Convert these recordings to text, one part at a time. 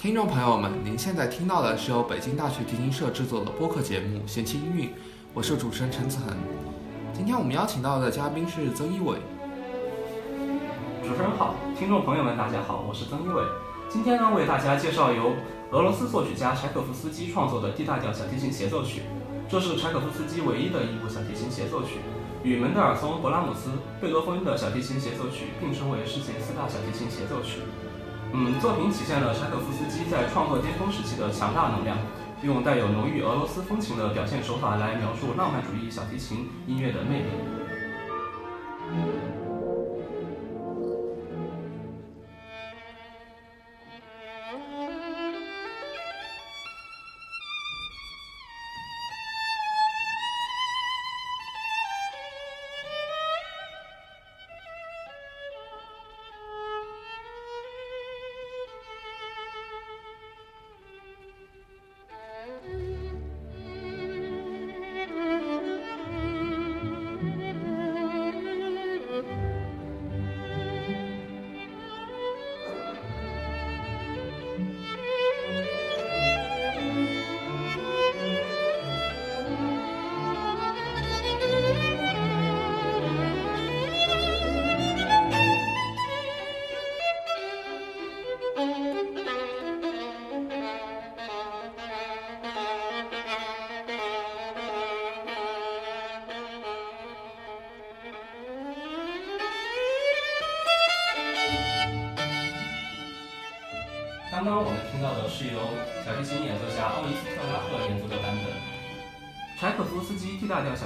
听众朋友们，您现在听到的是由北京大学提琴社制作的播客节目《弦琴音韵》，我是主持人陈子恒。今天我们邀请到的嘉宾是曾一伟。主持人好，听众朋友们大家好，我是曾一伟。今天呢，为大家介绍由俄罗斯作曲家柴可夫斯基创作的 D 大调小提琴协奏曲。这是柴可夫斯基唯一的一部小提琴协奏曲，与门德尔松、勃拉姆斯、贝多芬的小提琴协奏曲并称为世界四大小提琴协奏曲。嗯，作品体现了柴可夫斯基在创作巅峰时期的强大能量，用带有浓郁俄罗斯风情的表现手法来描述浪漫主义小提琴音乐的魅力。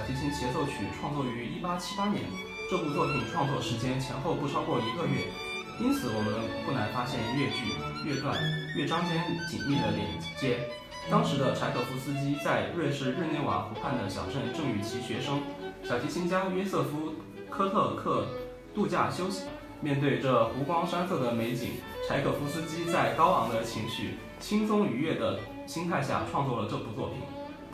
小提琴协奏曲创作于1878年，这部作品创作时间前后不超过一个月，因此我们不难发现乐句、乐段、乐章间紧密的连接。当时的柴可夫斯基在瑞士日内瓦湖畔的小镇正与其学生小提琴家约瑟夫·科特克度假休息。面对这湖光山色的美景，柴可夫斯基在高昂的情绪、轻松愉悦的心态下创作了这部作品。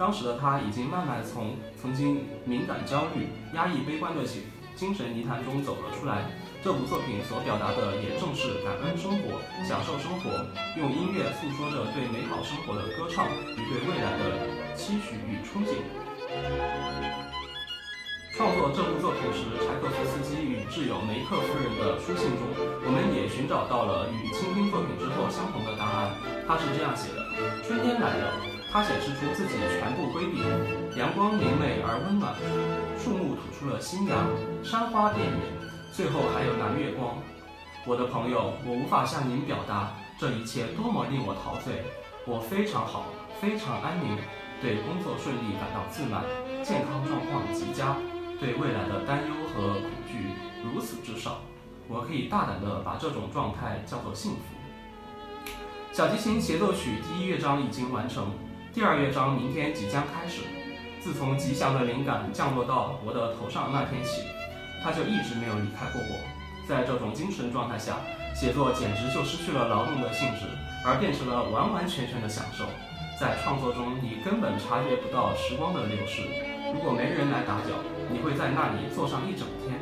当时的他已经慢慢从曾经敏感、焦虑、压抑、悲观的精精神泥潭中走了出来。这部作品所表达的也正是感恩生活、享受生活，用音乐诉说着对美好生活的歌唱与对未来的期许与憧憬。创作这部作品时，柴可夫斯基与挚友梅克夫人的书信中，我们也寻找到了与倾听作品之后相同的答案。他是这样写的：春天来了，它显示出自己全部规避，阳光明媚而温暖，树木吐出了新芽，山花遍野，最后还有蓝月光。我的朋友，我无法向您表达这一切多么令我陶醉。我非常好，非常安宁，对工作顺利感到自满，健康状况极佳。对未来的担忧和恐惧如此之少，我可以大胆地把这种状态叫做幸福。小提琴协奏曲第一乐章已经完成，第二乐章明天即将开始。自从吉祥的灵感降落到我的头上那天起，他就一直没有离开过我。在这种精神状态下，写作简直就失去了劳动的性质，而变成了完完全全的享受。在创作中，你根本察觉不到时光的流逝。如果没人来打搅，你会在那里坐上一整天，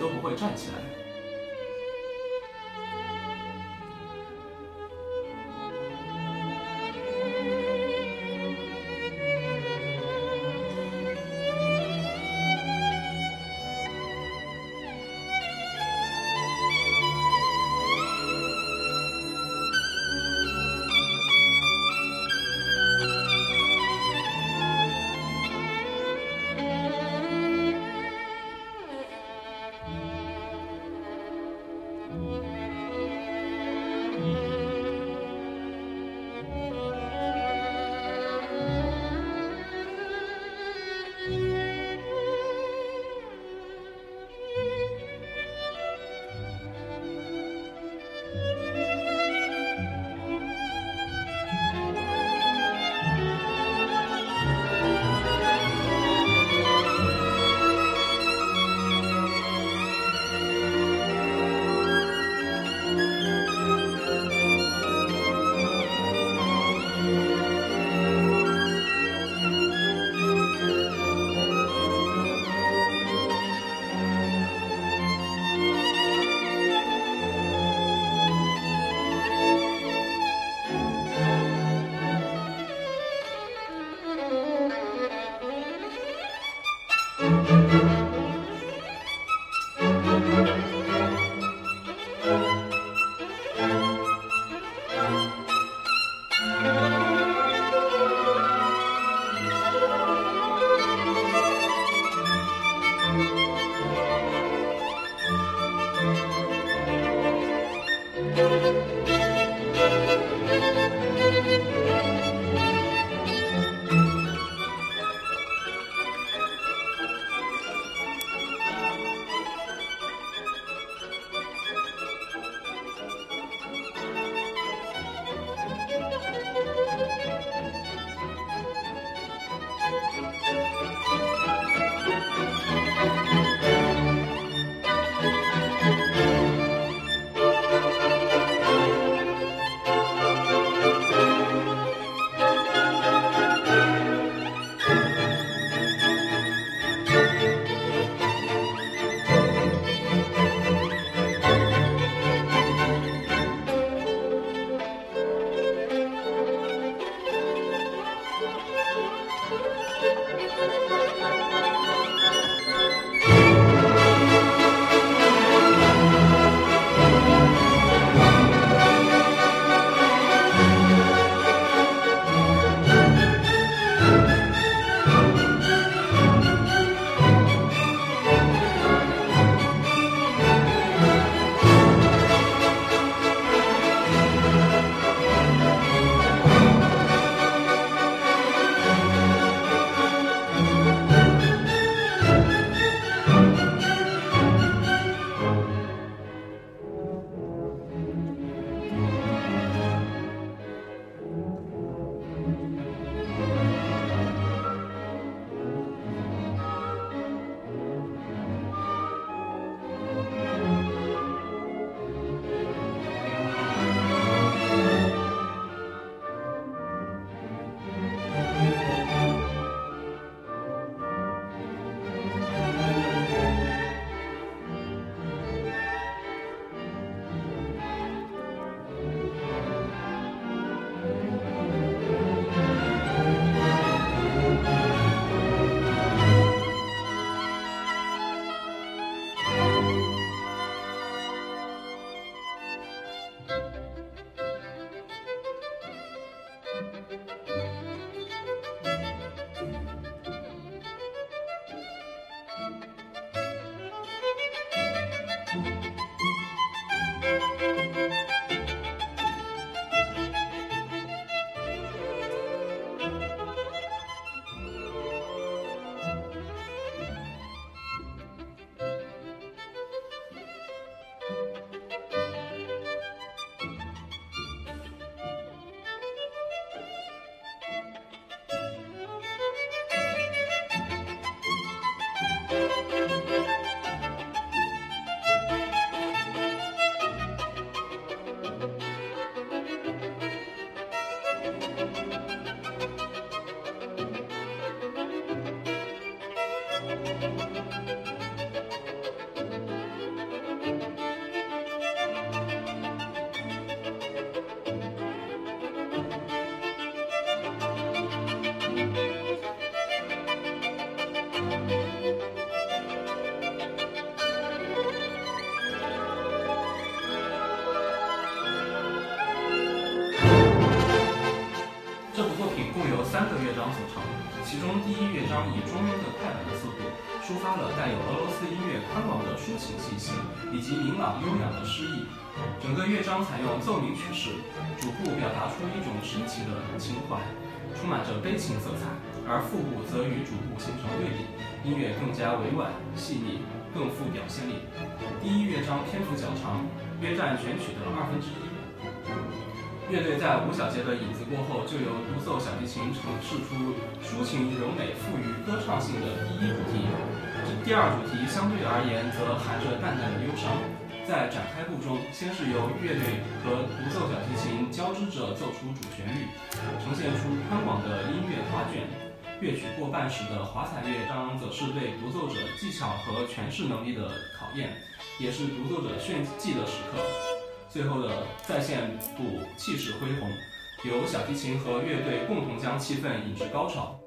都不会站起来。这部作品共有三个乐章组成其中第一乐章以中庸的快板的速度抒发了带有俄罗斯音乐宽广的抒情气息以及明朗优雅的诗意。整个乐章采用奏鸣曲式逐步表达出一种神奇的情怀充满着悲情色彩。而副部则与主部形成对比，音乐更加委婉细腻，更富表现力。第一乐章篇幅较长，约占全曲的二分之一。乐队在五小节的影子过后，就由独奏小提琴呈现出抒情柔美、富于歌唱性的第一主题。第二主题相对而言则含着淡淡的忧伤。在展开部中，先是由乐队和独奏小提琴交织着奏出主旋律，呈现出宽广的音乐画卷。乐曲过半时的华彩乐章，则是对独奏者技巧和诠释能力的考验，也是独奏者炫技的时刻。最后的再现部气势恢宏，由小提琴和乐队共同将气氛引至高潮。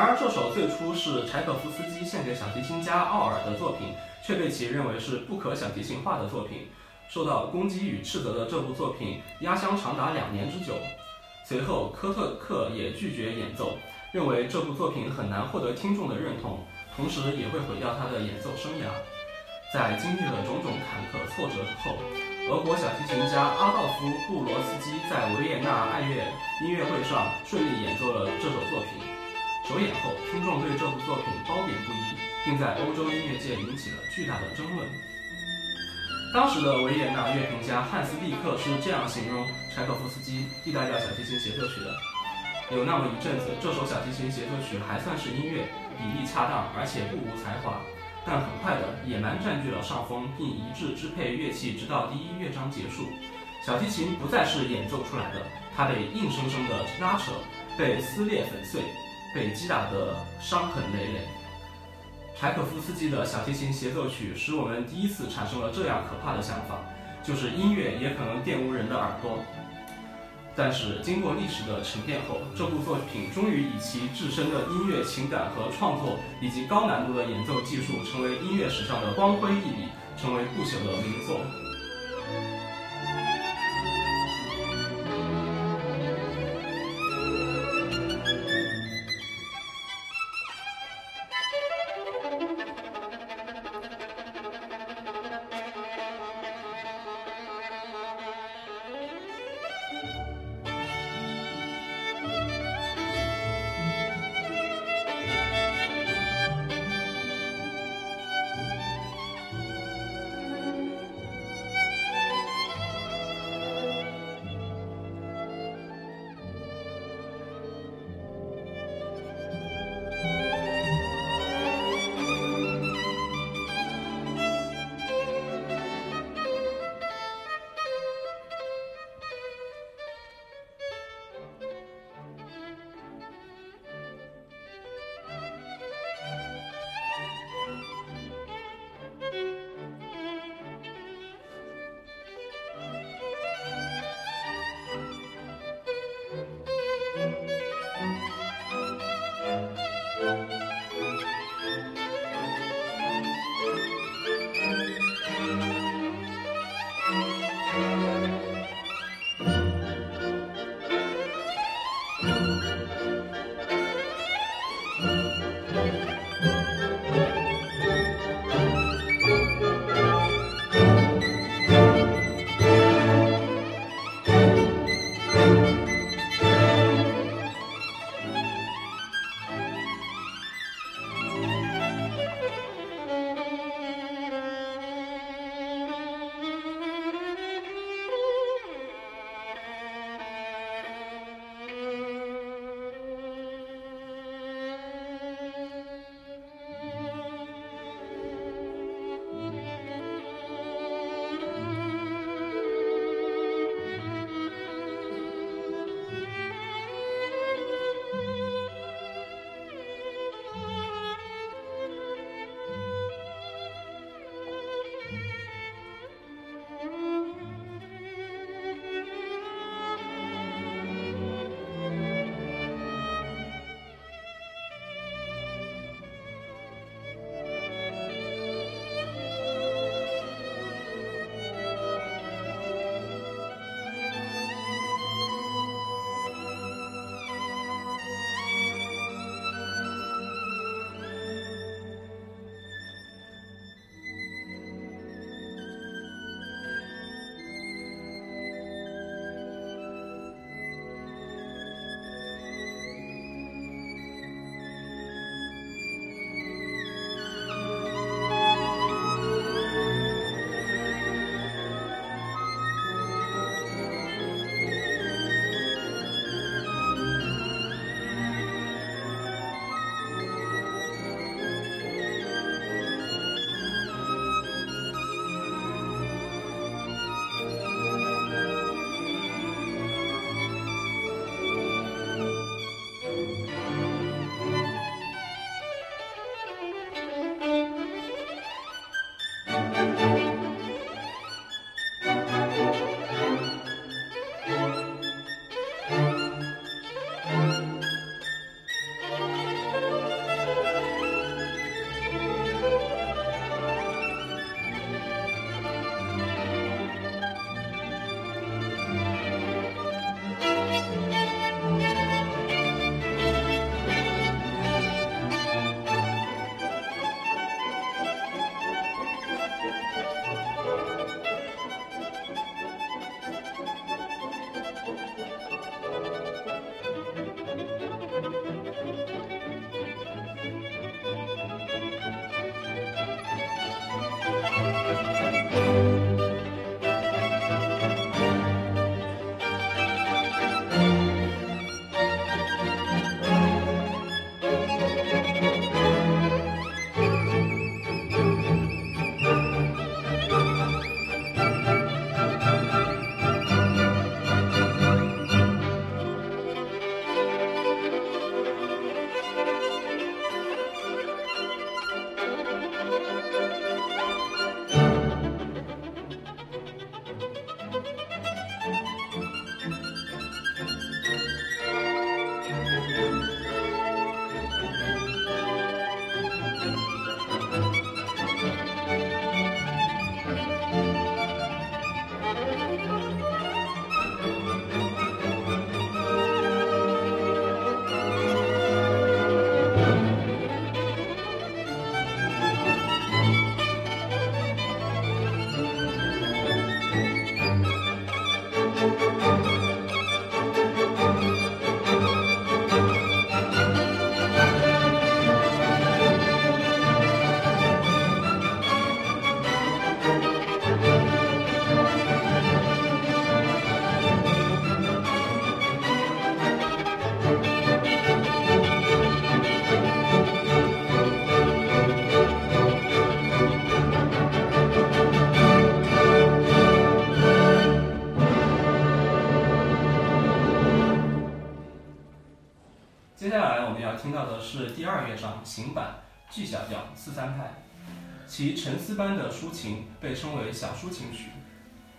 然而，这首最初是柴可夫斯基献给小提琴家奥尔的作品，却被其认为是不可小提琴化的作品。受到攻击与斥责的这部作品压箱长达两年之久。随后，科特克也拒绝演奏，认为这部作品很难获得听众的认同，同时也会毁掉他的演奏生涯。在经历了种种坎坷挫折后，俄国小提琴家阿道夫·布罗斯基在维也纳爱乐音乐会上顺利演奏了这首作品。首演后，听众对这部作品褒贬不一，并在欧洲音乐界引起了巨大的争论。当时的维也纳乐评家汉斯·蒂克是这样形容柴可夫斯基《D 大调小提琴协奏曲》的：有那么一阵子，这首小提琴协奏曲还算是音乐，比例恰当，而且不无才华。但很快的，野蛮占据了上风，并一致支配乐器，直到第一乐章结束。小提琴不再是演奏出来的，它被硬生生的拉扯，被撕裂粉碎。被击打得伤痕累累。柴可夫斯基的小提琴协奏曲使我们第一次产生了这样可怕的想法，就是音乐也可能玷污人的耳朵。但是经过历史的沉淀后，这部作品终于以其自身的音乐情感和创作，以及高难度的演奏技术，成为音乐史上的光辉一笔，成为不朽的名作。其沉思般的抒情被称为小抒情曲，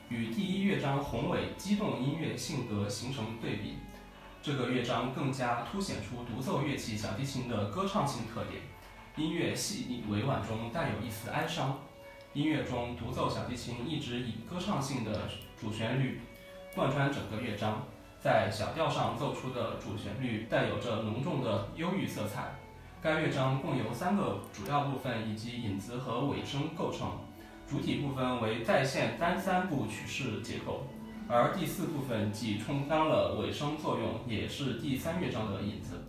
与第一乐章宏伟激动音乐性格形成对比。这个乐章更加凸显出独奏乐器小提琴的歌唱性特点，音乐细腻委婉中带有一丝哀伤。音乐中独奏小提琴一直以歌唱性的主旋律贯穿整个乐章，在小调上奏出的主旋律带有着浓重的忧郁色彩。该乐章共由三个主要部分以及引子和尾声构成，主体部分为再现单三部曲式结构。而第四部分既充当了尾声作用，也是第三乐章的引子。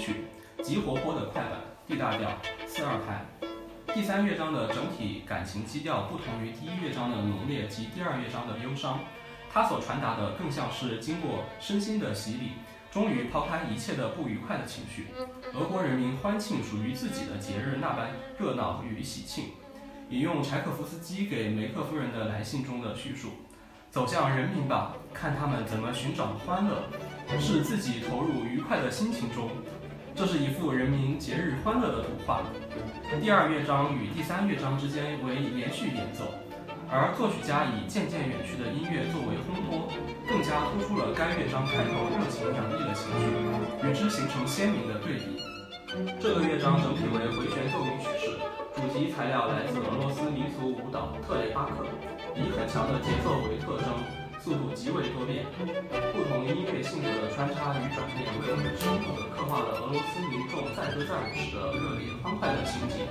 曲，极活泼的快板，D 大调，四二拍。第三乐章的整体感情基调不同于第一乐章的浓烈及第二乐章的忧伤，它所传达的更像是经过身心的洗礼，终于抛开一切的不愉快的情绪。俄国人民欢庆属于自己的节日那般热闹与喜庆。引用柴可夫斯基给梅克夫人的来信中的叙述：“走向人民吧，看他们怎么寻找欢乐，是自己投入愉快的心情中。”这是一幅人民节日欢乐的图画。第二乐章与第三乐章之间为连续演奏，而作曲家以渐渐远去的音乐作为烘托，更加突出了该乐章开头热情洋溢的情绪，与之形成鲜明的对比。这个乐章整体为回旋奏鸣曲式，主题材料来自俄罗斯民族舞蹈特雷巴克，以很强的节奏为特征。速度极为多变，不同音乐性格的穿插与转变，为我们生动地刻画了俄罗斯民众载歌载舞时的热烈欢快的情景。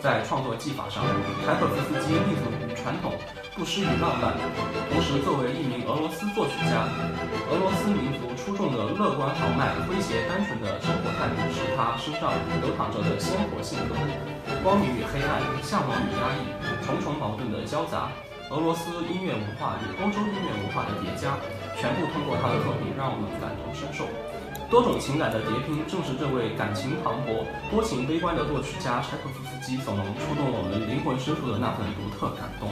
在创作技法上，柴可夫斯基立足于传统，不失于浪漫。同时，作为一名俄罗斯作曲家，俄罗斯民族出众的乐观豪迈、诙谐单纯的生活态度，是他身上流淌着的鲜活性格。光明与黑暗，向往与压抑，重重矛盾的交杂，俄罗斯音乐文化与欧洲音乐文化的叠加，全部通过他的作品让我们感同身受。多种情感的叠拼，正是这位感情磅礴、多情悲观的作曲家柴可夫斯基所能触动我们灵魂深处的那份独特感动。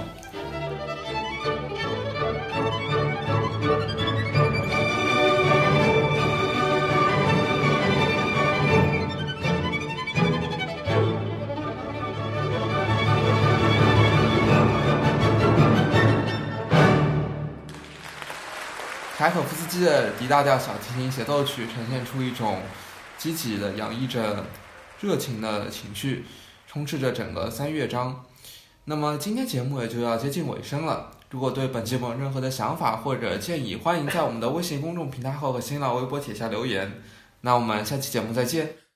柴可夫斯基的 D 大调小提琴协奏曲呈现出一种积极的、洋溢着热情的情绪，充斥着整个三乐章。那么今天节目也就要接近尾声了。如果对本节目有任何的想法或者建议，欢迎在我们的微信公众平台号和新浪微博帖下留言。那我们下期节目再见。